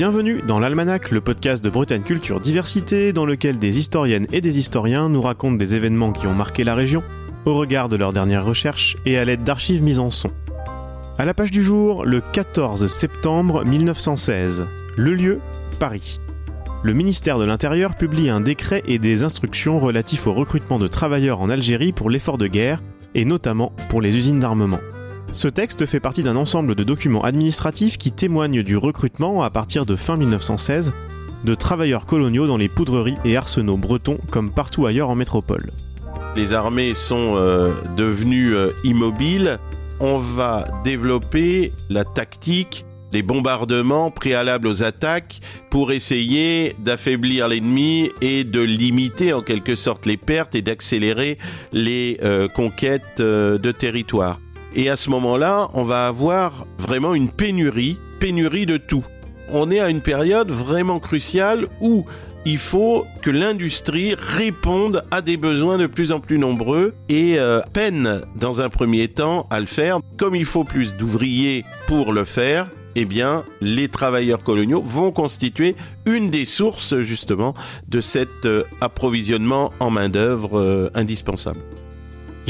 Bienvenue dans l'Almanach, le podcast de Bretagne Culture Diversité, dans lequel des historiennes et des historiens nous racontent des événements qui ont marqué la région, au regard de leurs dernières recherches et à l'aide d'archives mises en son. À la page du jour, le 14 septembre 1916. Le lieu, Paris. Le ministère de l'Intérieur publie un décret et des instructions relatifs au recrutement de travailleurs en Algérie pour l'effort de guerre, et notamment pour les usines d'armement. Ce texte fait partie d'un ensemble de documents administratifs qui témoignent du recrutement à partir de fin 1916 de travailleurs coloniaux dans les poudreries et arsenaux bretons comme partout ailleurs en métropole. Les armées sont euh, devenues euh, immobiles. On va développer la tactique des bombardements préalables aux attaques pour essayer d'affaiblir l'ennemi et de limiter en quelque sorte les pertes et d'accélérer les euh, conquêtes de territoire. Et à ce moment-là, on va avoir vraiment une pénurie, pénurie de tout. On est à une période vraiment cruciale où il faut que l'industrie réponde à des besoins de plus en plus nombreux et euh, peine dans un premier temps à le faire. Comme il faut plus d'ouvriers pour le faire, eh bien, les travailleurs coloniaux vont constituer une des sources justement de cet euh, approvisionnement en main-d'œuvre euh, indispensable.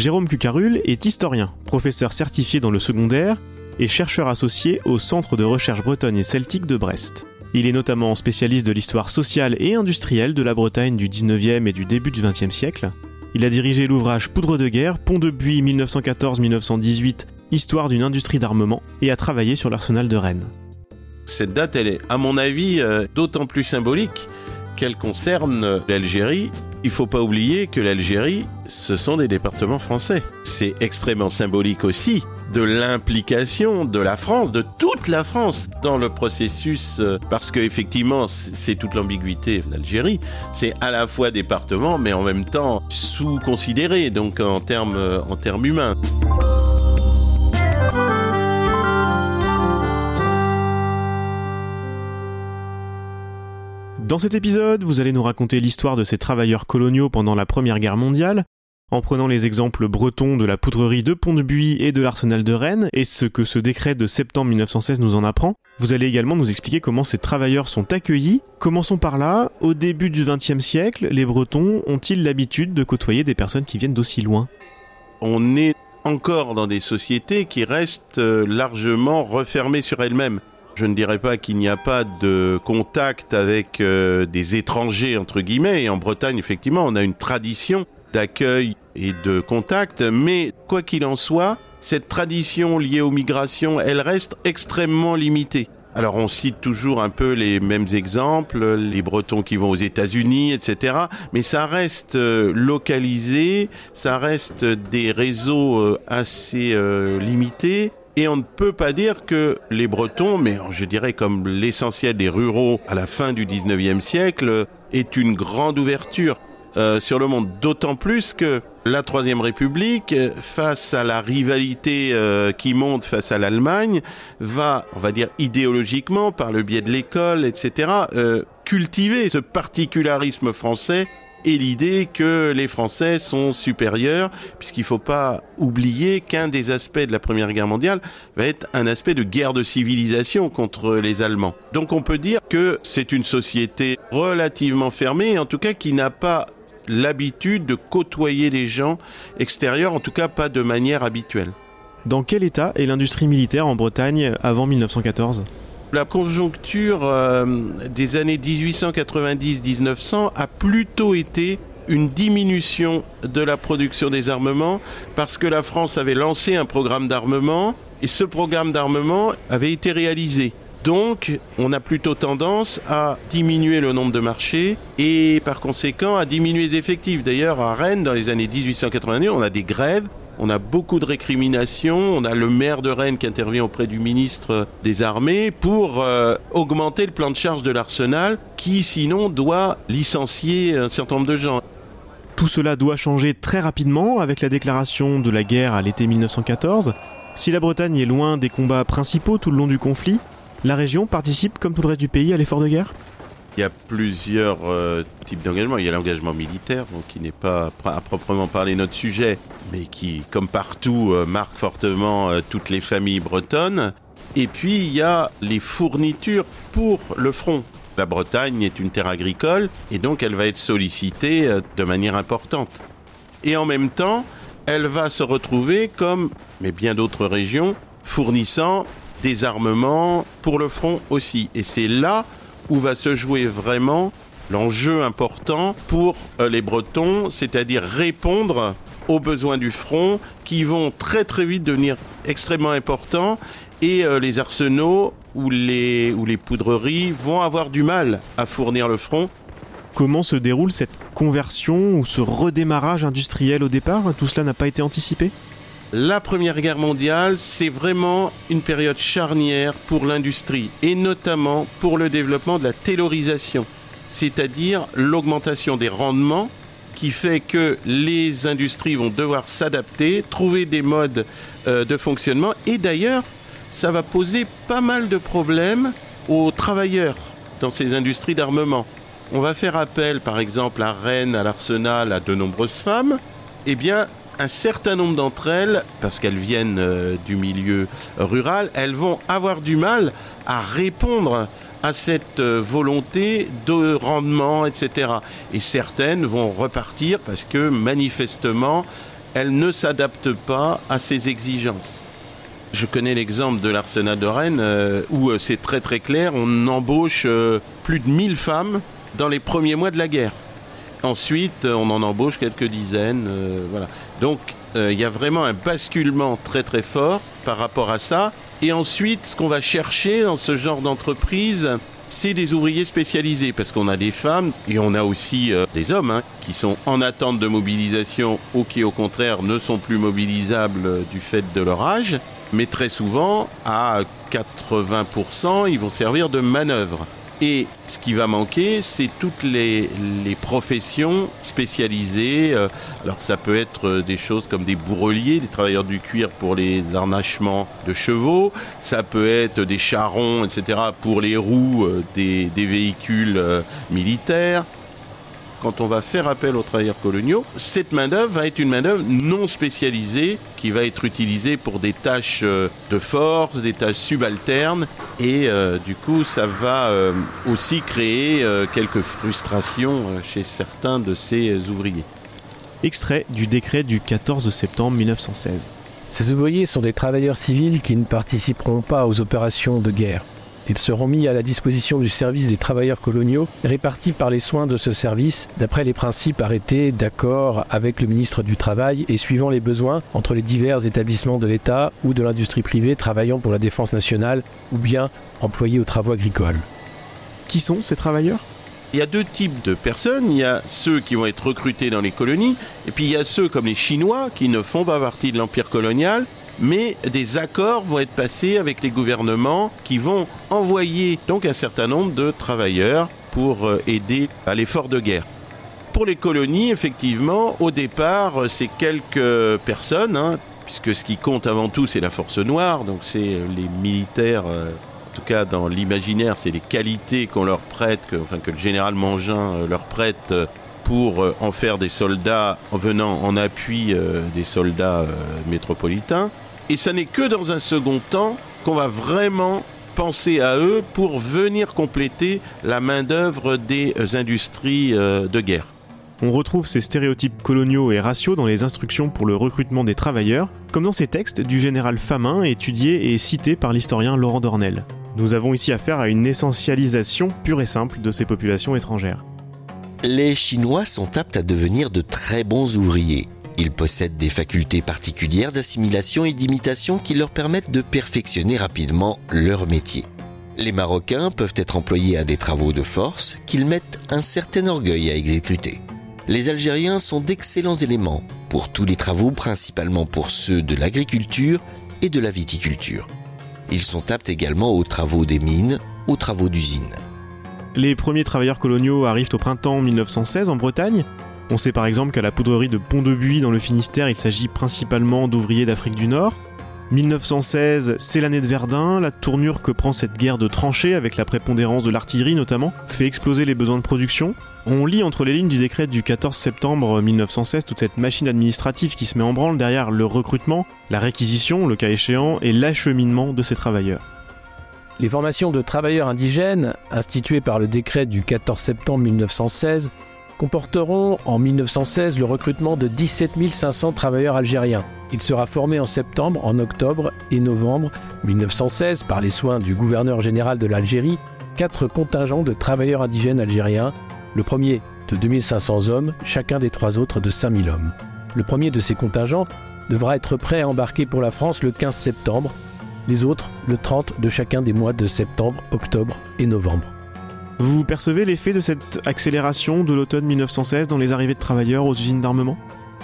Jérôme Cucarul est historien, professeur certifié dans le secondaire et chercheur associé au Centre de recherche bretonne et celtique de Brest. Il est notamment spécialiste de l'histoire sociale et industrielle de la Bretagne du 19e et du début du 20e siècle. Il a dirigé l'ouvrage Poudre de guerre, Pont de Buis 1914-1918, Histoire d'une industrie d'armement, et a travaillé sur l'arsenal de Rennes. Cette date, elle est, à mon avis, euh, d'autant plus symbolique qu'elle concerne l'Algérie il faut pas oublier que l'Algérie, ce sont des départements français. C'est extrêmement symbolique aussi de l'implication de la France, de toute la France dans le processus, euh, parce que effectivement, c'est toute l'ambiguïté d'Algérie. C'est à la fois département, mais en même temps sous-considéré, donc euh, en termes humains. Dans cet épisode, vous allez nous raconter l'histoire de ces travailleurs coloniaux pendant la Première Guerre mondiale, en prenant les exemples bretons de la poudrerie de Pont-de-Buis et de l'arsenal de Rennes, et ce que ce décret de septembre 1916 nous en apprend. Vous allez également nous expliquer comment ces travailleurs sont accueillis. Commençons par là, au début du XXe siècle, les Bretons ont-ils l'habitude de côtoyer des personnes qui viennent d'aussi loin? On est encore dans des sociétés qui restent euh, largement refermées sur elles-mêmes. Je ne dirais pas qu'il n'y a pas de contact avec euh, des étrangers, entre guillemets. Et en Bretagne, effectivement, on a une tradition d'accueil et de contact. Mais quoi qu'il en soit, cette tradition liée aux migrations, elle reste extrêmement limitée. Alors on cite toujours un peu les mêmes exemples, les Bretons qui vont aux États-Unis, etc. Mais ça reste euh, localisé, ça reste des réseaux euh, assez limités. Et on ne peut pas dire que les Bretons, mais je dirais comme l'essentiel des ruraux à la fin du 19e siècle, est une grande ouverture euh, sur le monde. D'autant plus que la Troisième République, face à la rivalité euh, qui monte face à l'Allemagne, va, on va dire idéologiquement, par le biais de l'école, etc., euh, cultiver ce particularisme français et l'idée que les Français sont supérieurs, puisqu'il ne faut pas oublier qu'un des aspects de la Première Guerre mondiale va être un aspect de guerre de civilisation contre les Allemands. Donc on peut dire que c'est une société relativement fermée, en tout cas qui n'a pas l'habitude de côtoyer des gens extérieurs, en tout cas pas de manière habituelle. Dans quel état est l'industrie militaire en Bretagne avant 1914 la conjoncture euh, des années 1890-1900 a plutôt été une diminution de la production des armements parce que la France avait lancé un programme d'armement et ce programme d'armement avait été réalisé. Donc, on a plutôt tendance à diminuer le nombre de marchés et par conséquent à diminuer les effectifs. D'ailleurs, à Rennes, dans les années 1890, on a des grèves on a beaucoup de récriminations. On a le maire de Rennes qui intervient auprès du ministre des Armées pour euh, augmenter le plan de charge de l'arsenal qui sinon doit licencier un certain nombre de gens. Tout cela doit changer très rapidement avec la déclaration de la guerre à l'été 1914. Si la Bretagne est loin des combats principaux tout le long du conflit, la région participe comme tout le reste du pays à l'effort de guerre? Il y a plusieurs euh, types d'engagement. Il y a l'engagement militaire, qui n'est pas à proprement parler notre sujet, mais qui, comme partout, euh, marque fortement euh, toutes les familles bretonnes. Et puis il y a les fournitures pour le front. La Bretagne est une terre agricole et donc elle va être sollicitée de manière importante. Et en même temps, elle va se retrouver comme, mais bien d'autres régions, fournissant des armements pour le front aussi. Et c'est là où va se jouer vraiment l'enjeu important pour euh, les Bretons, c'est-à-dire répondre aux besoins du front qui vont très très vite devenir extrêmement importants et euh, les arsenaux ou les, ou les poudreries vont avoir du mal à fournir le front. Comment se déroule cette conversion ou ce redémarrage industriel au départ? Tout cela n'a pas été anticipé? La Première Guerre mondiale, c'est vraiment une période charnière pour l'industrie et notamment pour le développement de la taylorisation, c'est-à-dire l'augmentation des rendements qui fait que les industries vont devoir s'adapter, trouver des modes euh, de fonctionnement et d'ailleurs, ça va poser pas mal de problèmes aux travailleurs dans ces industries d'armement. On va faire appel par exemple à Rennes, à l'Arsenal, à de nombreuses femmes. Eh bien, un certain nombre d'entre elles, parce qu'elles viennent euh, du milieu rural, elles vont avoir du mal à répondre à cette euh, volonté de rendement, etc. Et certaines vont repartir parce que manifestement, elles ne s'adaptent pas à ces exigences. Je connais l'exemple de l'arsenal de Rennes euh, où c'est très très clair, on embauche plus de 1000 femmes dans les premiers mois de la guerre. Ensuite, on en embauche quelques dizaines. Euh, voilà. Donc, euh, il y a vraiment un basculement très très fort par rapport à ça. Et ensuite, ce qu'on va chercher dans ce genre d'entreprise, c'est des ouvriers spécialisés, parce qu'on a des femmes et on a aussi euh, des hommes hein, qui sont en attente de mobilisation ou qui au contraire ne sont plus mobilisables du fait de leur âge. Mais très souvent, à 80%, ils vont servir de manœuvre. Et ce qui va manquer, c'est toutes les, professions spécialisées. Euh, alors ça peut être euh, des choses comme des bourreliers, des travailleurs du cuir pour les harnachements de chevaux. Ça peut être des charrons, etc. pour les roues euh, des véhicules militaires quand on va faire appel aux travailleurs coloniaux, cette main-d'œuvre va être une main-d'œuvre non spécialisée qui va être utilisée pour des tâches euh, de force, des tâches subalternes, et euh, du coup, ça va euh, aussi créer quelques frustrations chez certains de ces ouvriers. Extrait du décret du 14 septembre 1916. Ces ouvriers sont des travailleurs civils qui ne participeront pas aux opérations de guerre. Ils seront mis à la disposition du service des travailleurs coloniaux, répartis par les soins de ce service, d'après les principes arrêtés d'accord avec le ministre du Travail et suivant les besoins entre les divers établissements de l'État ou de l'industrie privée travaillant pour la défense nationale ou bien employés aux travaux agricoles. Qui sont ces travailleurs? Il y a deux types de personnes. Il y a ceux qui vont être recrutés dans les colonies, et puis il y a ceux comme les Chinois qui ne font pas partie de l'empire colonial mais des accords vont être passés avec les gouvernements qui vont envoyer donc un certain nombre de travailleurs pour euh, aider à l'effort de guerre. Pour les colonies, effectivement, au départ, euh, c'est quelques personnes, hein, puisque ce qui compte avant tout, c'est la force noire, donc c'est euh, les militaires, en tout cas dans l'imaginaire, c'est les qualités qu'on leur prête, que, enfin que le général Mangin leur prête pour en faire des soldats venant en appui des soldats métropolitains. Et ce n'est que dans un second temps qu'on va vraiment penser à eux pour venir compléter la main-d'œuvre des industries euh, de guerre. On retrouve ces stéréotypes coloniaux et raciaux dans les instructions pour le recrutement des travailleurs, comme dans ces textes du général Famin étudiés et cités par l'historien Laurent Dornel. Nous avons ici affaire à une essentialisation pure et simple de ces populations étrangères. Les Chinois sont aptes à devenir de très bons ouvriers. Ils possèdent des facultés particulières d'assimilation et d'imitation qui leur permettent de perfectionner rapidement leur métier. Les Marocains peuvent être employés à des travaux de force qu'ils mettent un certain orgueil à exécuter. Les Algériens sont d'excellents éléments pour tous les travaux, principalement pour ceux de l'agriculture et de la viticulture. Ils sont aptes également aux travaux des mines, aux travaux d'usine. Les premiers travailleurs coloniaux arrivent au printemps 1916 en Bretagne, on sait par exemple qu'à la poudrerie de Pont-de-Buis dans le Finistère, il s'agit principalement d'ouvriers d'Afrique du Nord. 1916, c'est l'année de Verdun, la tournure que prend cette guerre de tranchées avec la prépondérance de l'artillerie notamment, fait exploser les besoins de production. On lit entre les lignes du décret du 14 septembre 1916 toute cette machine administrative qui se met en branle derrière le recrutement, la réquisition, le cas échéant, et l'acheminement de ces travailleurs. Les formations de travailleurs indigènes, instituées par le décret du 14 septembre 1916, comporteront en 1916 le recrutement de 17 500 travailleurs algériens. Il sera formé en septembre, en octobre et novembre 1916 par les soins du gouverneur général de l'Algérie, quatre contingents de travailleurs indigènes algériens le premier de 2500 hommes, chacun des trois autres de 5000 hommes. Le premier de ces contingents devra être prêt à embarquer pour la France le 15 septembre, les autres le 30 de chacun des mois de septembre, octobre et novembre. Vous percevez l'effet de cette accélération de l'automne 1916 dans les arrivées de travailleurs aux usines d'armement?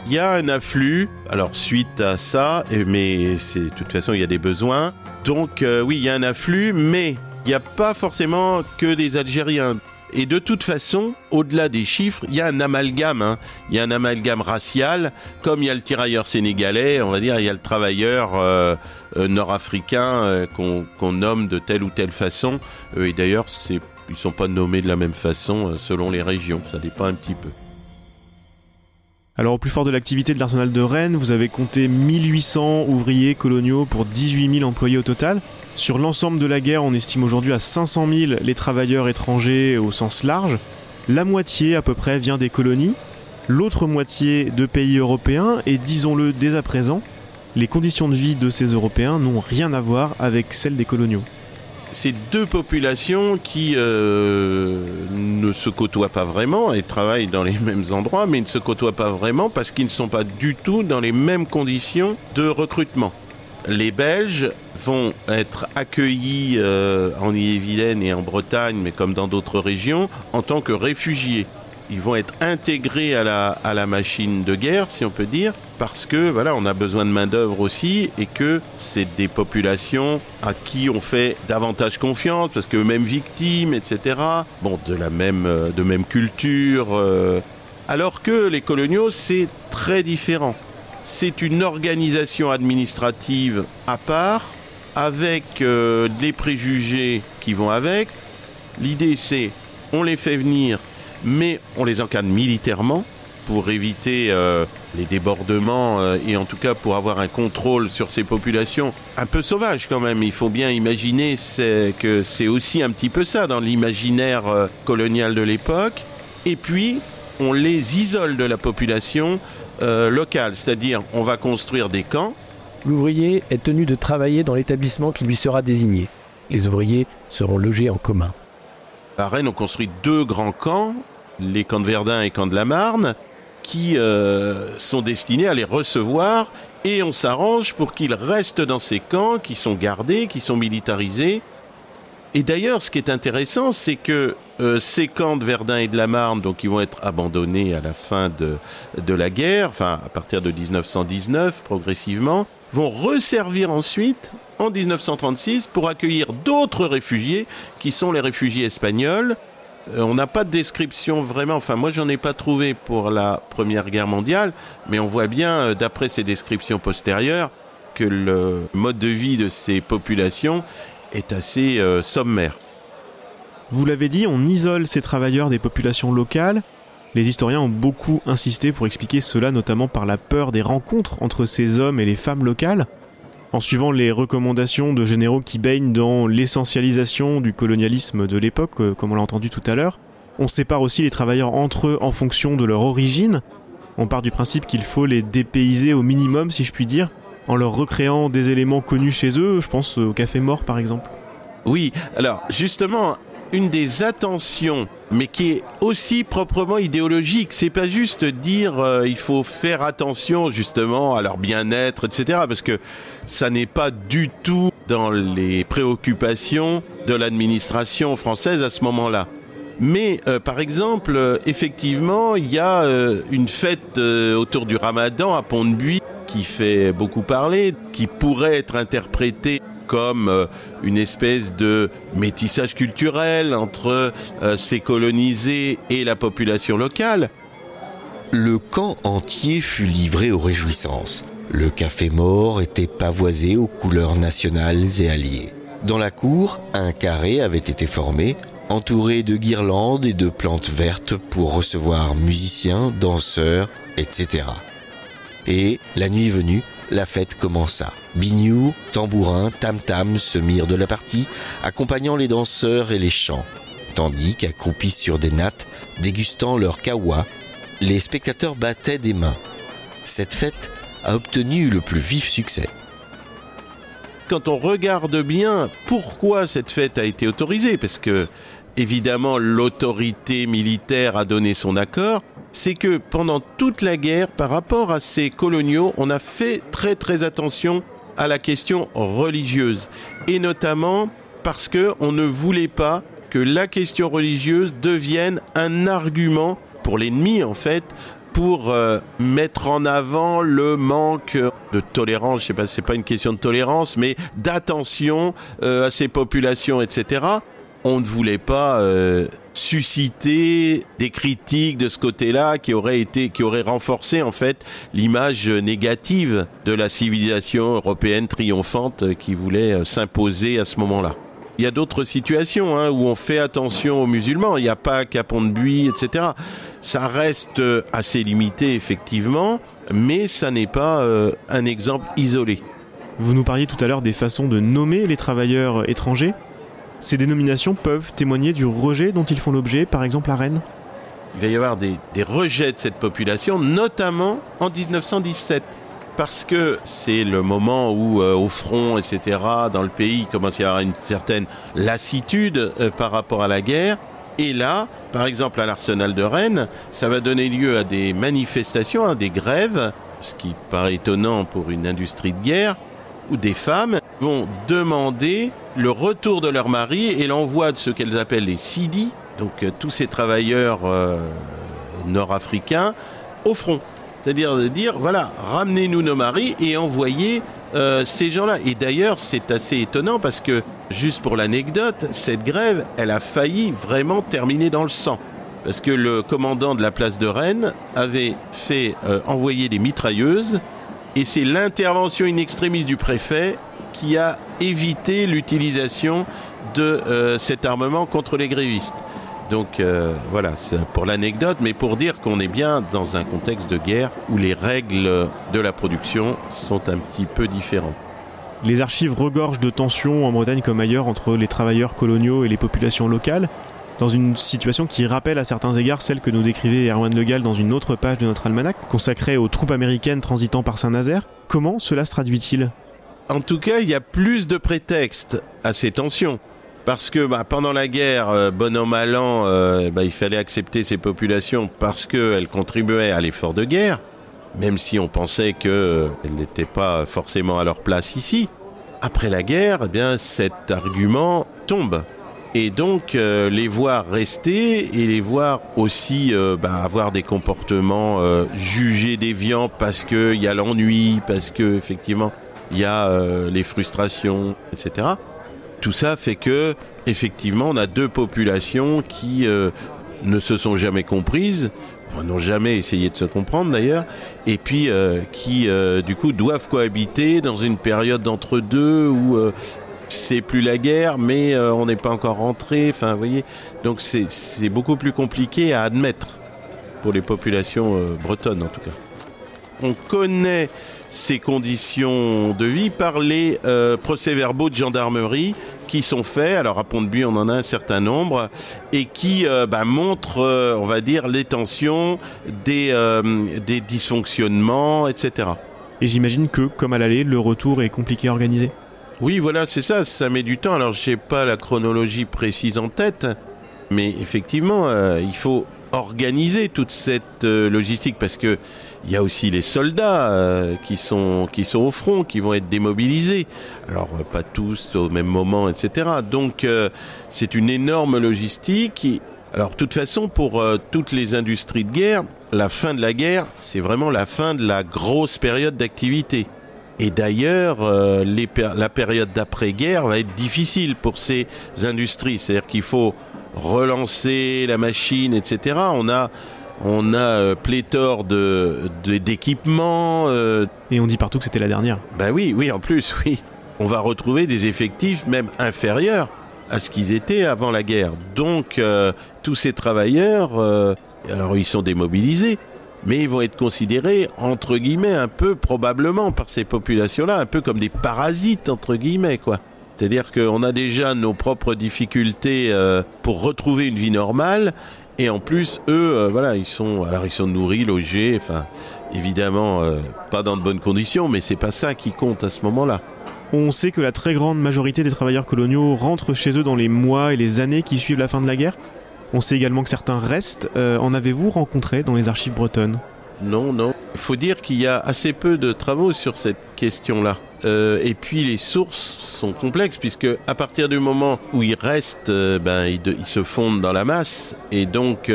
Il y a un afflux, alors suite à ça, mais de toute façon il y a des besoins. Donc euh, oui, il y a un afflux, mais il n'y a pas forcément que des Algériens. Et de toute façon, au-delà des chiffres, il y a un amalgame. Hein. Il y a un amalgame racial. Comme il y a le tirailleur sénégalais, on va dire, il y a le travailleur euh, euh, nord-africain qu'on nomme de telle ou telle façon. et d'ailleurs, ils ne sont pas nommés de la même façon selon les régions. Ça dépend un petit peu. Alors au plus fort de l'activité de l'arsenal de Rennes, vous avez compté 1800 ouvriers coloniaux pour 18 000 employés au total. Sur l'ensemble de la guerre, on estime aujourd'hui à 500 000 les travailleurs étrangers au sens large. La moitié à peu près vient des colonies, l'autre moitié de pays européens, et disons-le dès à présent, les conditions de vie de ces Européens n'ont rien à voir avec celles des coloniaux. C'est deux populations qui euh, ne se côtoient pas vraiment et travaillent dans les mêmes endroits, mais ne se côtoient pas vraiment parce qu'ils ne sont pas du tout dans les mêmes conditions de recrutement les Belges vont être accueillis euh, en Ille-et-Vilaine et en Bretagne, mais comme dans d'autres régions, en tant que réfugiés. Ils vont être intégrés à la, à la machine de guerre, si on peut dire, parce que voilà, on a besoin de main-d'œuvre aussi et que c'est des populations à qui on fait davantage confiance, parce qu'eux-mêmes victimes, etc. Bon, de la même, euh, de même culture. Euh, alors que les coloniaux, c'est très différent c'est une organisation administrative à part, avec euh, des préjugés qui vont avec. L'idée, c'est on les fait venir, mais on les encadre militairement pour éviter euh, les débordements euh, et en tout cas pour avoir un contrôle sur ces populations un peu sauvages quand même. Il faut bien imaginer que c'est aussi un petit peu ça dans l'imaginaire colonial de l'époque. Et puis, on les isole de la population euh, local, c'est-à-dire on va construire des camps. L'ouvrier est tenu de travailler dans l'établissement qui lui sera désigné. Les ouvriers seront logés en commun. À Rennes, on construit deux grands camps, les camps de Verdun et camps de la Marne, qui euh, sont destinés à les recevoir et on s'arrange pour qu'ils restent dans ces camps qui sont gardés, qui sont militarisés. Et d'ailleurs, ce qui est intéressant, c'est que euh, ces camps de Verdun et de la Marne, donc ils vont être abandonnés à la fin de, de la guerre, enfin à partir de 1919 progressivement, vont resservir ensuite en 1936 pour accueillir d'autres réfugiés qui sont les réfugiés espagnols. Euh, on n'a pas de description vraiment, enfin moi j'en ai pas trouvé pour la Première Guerre mondiale, mais on voit bien euh, d'après ces descriptions postérieures que le mode de vie de ces populations est assez sommaire. Vous l'avez dit, on isole ces travailleurs des populations locales. Les historiens ont beaucoup insisté pour expliquer cela, notamment par la peur des rencontres entre ces hommes et les femmes locales. En suivant les recommandations de généraux qui baignent dans l'essentialisation du colonialisme de l'époque, euh, comme on l'a entendu tout à l'heure, on sépare aussi les travailleurs entre eux en fonction de leur origine. On part du principe qu'il faut les dépayser au minimum, si je puis dire, en leur recréant des éléments connus chez eux, je pense au café mort par exemple. Oui, alors justement, une des attentions, mais qui est aussi proprement idéologique. C'est pas juste dire euh, il faut faire attention justement à leur bien-être, etc. Parce que ça n'est pas du tout dans les préoccupations de l'administration française à ce moment-là. Mais euh, par exemple, euh, effectivement, il y a une fête autour du Ramadan à Pont-de-Buis qui fait beaucoup parler, qui pourrait être interprétée comme euh, une espèce de métissage culturel entre euh, ces colonisés et la population locale. Le camp entier fut livré aux réjouissances. Le café mort était pavoisé aux couleurs nationales et alliées. Dans la cour, un carré avait été formé entourés de guirlandes et de plantes vertes pour recevoir musiciens, danseurs, etc. Et, la nuit venue, la fête commença. Bignou, tambourins, tam-tam se mirent de la partie, accompagnant les danseurs et les chants, tandis qu'accroupis sur des nattes, dégustant leur kawa, les spectateurs battaient des mains. Cette fête a obtenu le plus vif succès. Quand on regarde bien pourquoi cette fête a été autorisée, parce que évidemment l'autorité militaire a donné son accord, c'est que pendant toute la guerre, par rapport à ces coloniaux, on a fait très très attention à la question religieuse. Et notamment parce qu'on ne voulait pas que la question religieuse devienne un argument pour l'ennemi en fait pour euh, mettre en avant le manque de tolérance, je sais pas, c'est pas une question de tolérance, mais d'attention euh, à ces populations, etc. On ne voulait pas euh, susciter des critiques de ce côté-là qui auraient été, qui auraient renforcé en fait l'image négative de la civilisation européenne triomphante qui voulait s'imposer à ce moment-là. Il y a d'autres situations hein, où on fait attention aux musulmans. Il n'y a pas qu'à Pont-de-Buis, etc. Ça reste euh, assez limité, effectivement, mais ça n'est pas euh, un exemple isolé. Vous nous parliez tout à l'heure des façons de nommer les travailleurs étrangers. Ces dénominations peuvent témoigner du rejet dont ils font l'objet, par exemple à Rennes Il va y avoir des, rejets de cette population, notamment en 1917 parce que c'est le moment où, euh, au front, etc., dans le pays, il commence à y avoir une certaine lassitude euh, par rapport à la guerre. Et là, par exemple, à l'arsenal de Rennes, ça va donner lieu à des manifestations, à des grèves, ce qui paraît étonnant pour une industrie de guerre, où des femmes vont demander le retour de leur mari et l'envoi de ce qu'elles appellent les Sidi, donc euh, tous ces travailleurs nord-africains, au front. C'est-à-dire de dire, voilà, ramenez-nous nos maris et envoyez euh, ces gens-là. Et d'ailleurs, c'est assez étonnant parce que, juste pour l'anecdote, cette grève, elle a failli vraiment terminer dans le sang. Parce que le commandant de la place de Rennes avait fait euh, envoyer des mitrailleuses et c'est l'intervention in extremis du préfet qui a évité l'utilisation de euh, cet armement contre les grévistes. Donc euh, voilà, c'est pour l'anecdote, mais pour dire qu'on est bien dans un contexte de guerre où les règles de la production sont un petit peu différentes. Les archives regorgent de tensions en Bretagne comme ailleurs entre les travailleurs coloniaux et les populations locales, dans une situation qui rappelle à certains égards celle que nous décrivait Erwan Le Gall dans une autre page de notre almanach, consacrée aux troupes américaines transitant par Saint-Nazaire. Comment cela se traduit-il? En tout cas, il y a plus de prétextes à ces tensions parce que bah, pendant la guerre, euh, bon euh, bah, il fallait accepter ces populations parce qu'elles contribuaient à l'effort de guerre, même si on pensait qu'elles euh, n'étaient pas forcément à leur place ici. Après la guerre, eh bien cet argument tombe. Et donc les voir rester et les voir aussi bah, avoir des comportements jugés déviants parce qu'il y a l'ennui, parce que effectivement il y a les frustrations, etc. Tout ça fait que, effectivement, on a deux populations qui euh, ne se sont jamais comprises, n'ont jamais essayé de se comprendre d'ailleurs, et puis euh, qui, euh, du coup, doivent cohabiter dans une période d'entre-deux où c'est plus la guerre, mais on n'est pas encore rentré. Enfin, vous voyez, donc c'est beaucoup plus compliqué à admettre pour les populations bretonnes, en tout cas. On connaît ces conditions de vie par les euh, procès-verbaux de gendarmerie qui sont faits, alors à Pont-de-Buis on en a un certain nombre, et qui euh, bah, montrent, euh, on va dire, les tensions, des, des dysfonctionnements, etc. Et j'imagine que, comme à l'aller, le retour est compliqué à organiser Oui, voilà, c'est ça, ça met du temps. Alors je n'ai pas la chronologie précise en tête, mais effectivement, il faut organiser toute cette logistique parce que il y a aussi les soldats euh, qui, sont, au front, qui vont être démobilisés. Alors, euh, pas tous au même moment, etc. Donc, euh, c'est une énorme logistique. Alors, toute façon, pour toutes les industries de guerre, la fin de la guerre, c'est vraiment la fin de la grosse période d'activité. Et d'ailleurs, la période d'après-guerre va être difficile pour ces industries. C'est-à-dire qu'il faut relancer la machine, etc. On a on a euh, pléthore de, d'équipements. Euh. Et on dit partout que c'était la dernière. Ben oui, oui, en plus, oui. On va retrouver des effectifs même inférieurs à ce qu'ils étaient avant la guerre. Donc euh, tous ces travailleurs, alors ils sont démobilisés, mais ils vont être considérés entre guillemets un peu probablement par ces populations-là, un peu comme des parasites entre guillemets quoi. C'est-à-dire qu'on a déjà nos propres difficultés euh, pour retrouver une vie normale, et en plus eux, voilà, ils sont alors ils sont nourris, logés, enfin évidemment pas dans de bonnes conditions, mais c'est pas ça qui compte à ce moment-là. On sait que la très grande majorité des travailleurs coloniaux rentrent chez eux dans les mois et les années qui suivent la fin de la guerre. On sait également que certains restent. Euh, en avez-vous rencontré dans les archives bretonnes? Non, non. Il faut dire qu'il y a assez peu de travaux sur cette question-là. Euh, et puis les sources sont complexes puisque à partir du moment où ils restent, euh, ben ils, se fondent dans la masse et donc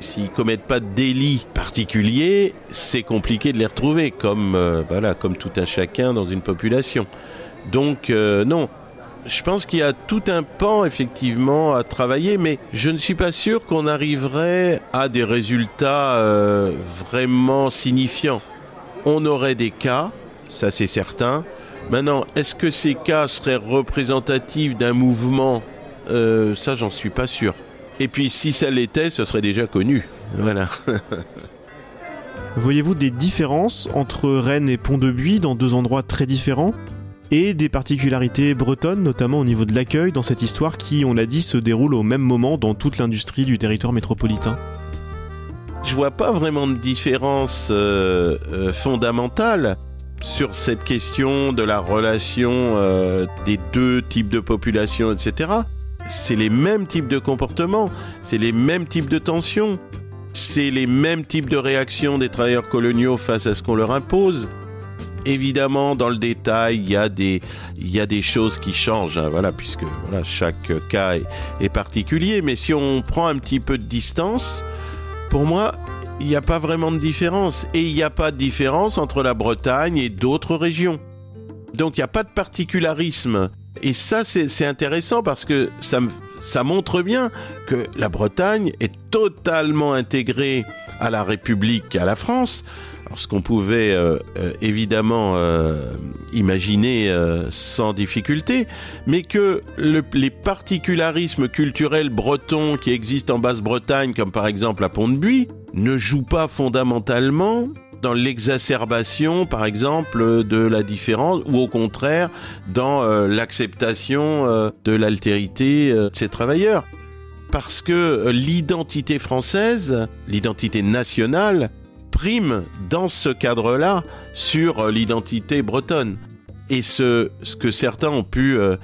s'ils commettent pas de délit particulier, c'est compliqué de les retrouver comme voilà comme tout un chacun dans une population. Donc euh, non, je pense qu'il y a tout un pan effectivement à travailler, mais je ne suis pas sûr qu'on arriverait à des résultats euh, vraiment signifiants. On aurait des cas, ça c'est certain. Maintenant, est-ce que ces cas seraient représentatifs d'un mouvement? Euh, Ça, j'en suis pas sûr. Et puis, si ça l'était, ce serait déjà connu. Voilà. Voyez-vous des différences entre Rennes et Pont-de-Buis dans deux endroits très différents? Et des particularités bretonnes, notamment au niveau de l'accueil dans cette histoire qui, on l'a dit, se déroule au même moment dans toute l'industrie du territoire métropolitain? Je vois pas vraiment de différence euh, euh, fondamentale sur cette question de la relation euh, des deux types de population, etc. C'est les mêmes types de comportements, c'est les mêmes types de tensions, c'est les mêmes types de réactions des travailleurs coloniaux face à ce qu'on leur impose. Évidemment, dans le détail, il y a des, y a des choses qui changent, hein, voilà, puisque voilà, chaque cas est, particulier. Mais si on prend un petit peu de distance, pour moi, il n'y a pas vraiment de différence. Et il n'y a pas de différence entre la Bretagne et d'autres régions. Donc il n'y a pas de particularisme. Et ça, c'est intéressant parce que ça, ça montre bien que la Bretagne est totalement intégrée à la République, à la France, ce qu'on pouvait euh, euh, évidemment euh, imaginer sans difficulté, mais que les particularismes culturels bretons qui existent en Basse-Bretagne, comme par exemple à Pont-de-Buis, ne jouent pas fondamentalement dans l'exacerbation, par exemple, de la différence, ou au contraire, dans l'acceptation de l'altérité de ces travailleurs. Parce que l'identité française, l'identité nationale, prime dans ce cadre-là sur l'identité bretonne. Et ce, que certains ont pu euh,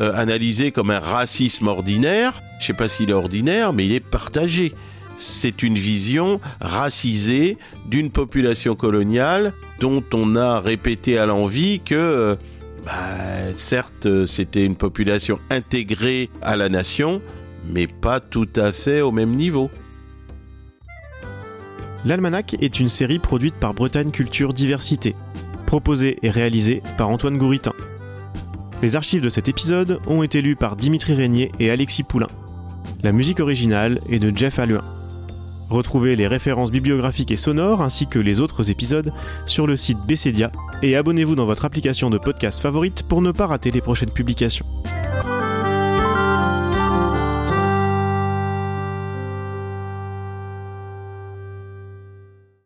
euh, analyser comme un racisme ordinaire, je ne sais pas s'il est ordinaire, mais il est partagé. C'est une vision racisée d'une population coloniale dont on a répété à l'envi que, euh, bah, certes, c'était une population intégrée à la nation, mais pas tout à fait au même niveau. L'Almanach est une série produite par Bretagne Culture Diversité, proposée et réalisée par Antoine Gouritin. Les archives de cet épisode ont été lues par Dimitri Régnier et Alexis Poulain. La musique originale est de Jeff Alluin. Retrouvez les références bibliographiques et sonores ainsi que les autres épisodes sur le site Bessedia et abonnez-vous dans votre application de podcast favorite pour ne pas rater les prochaines publications.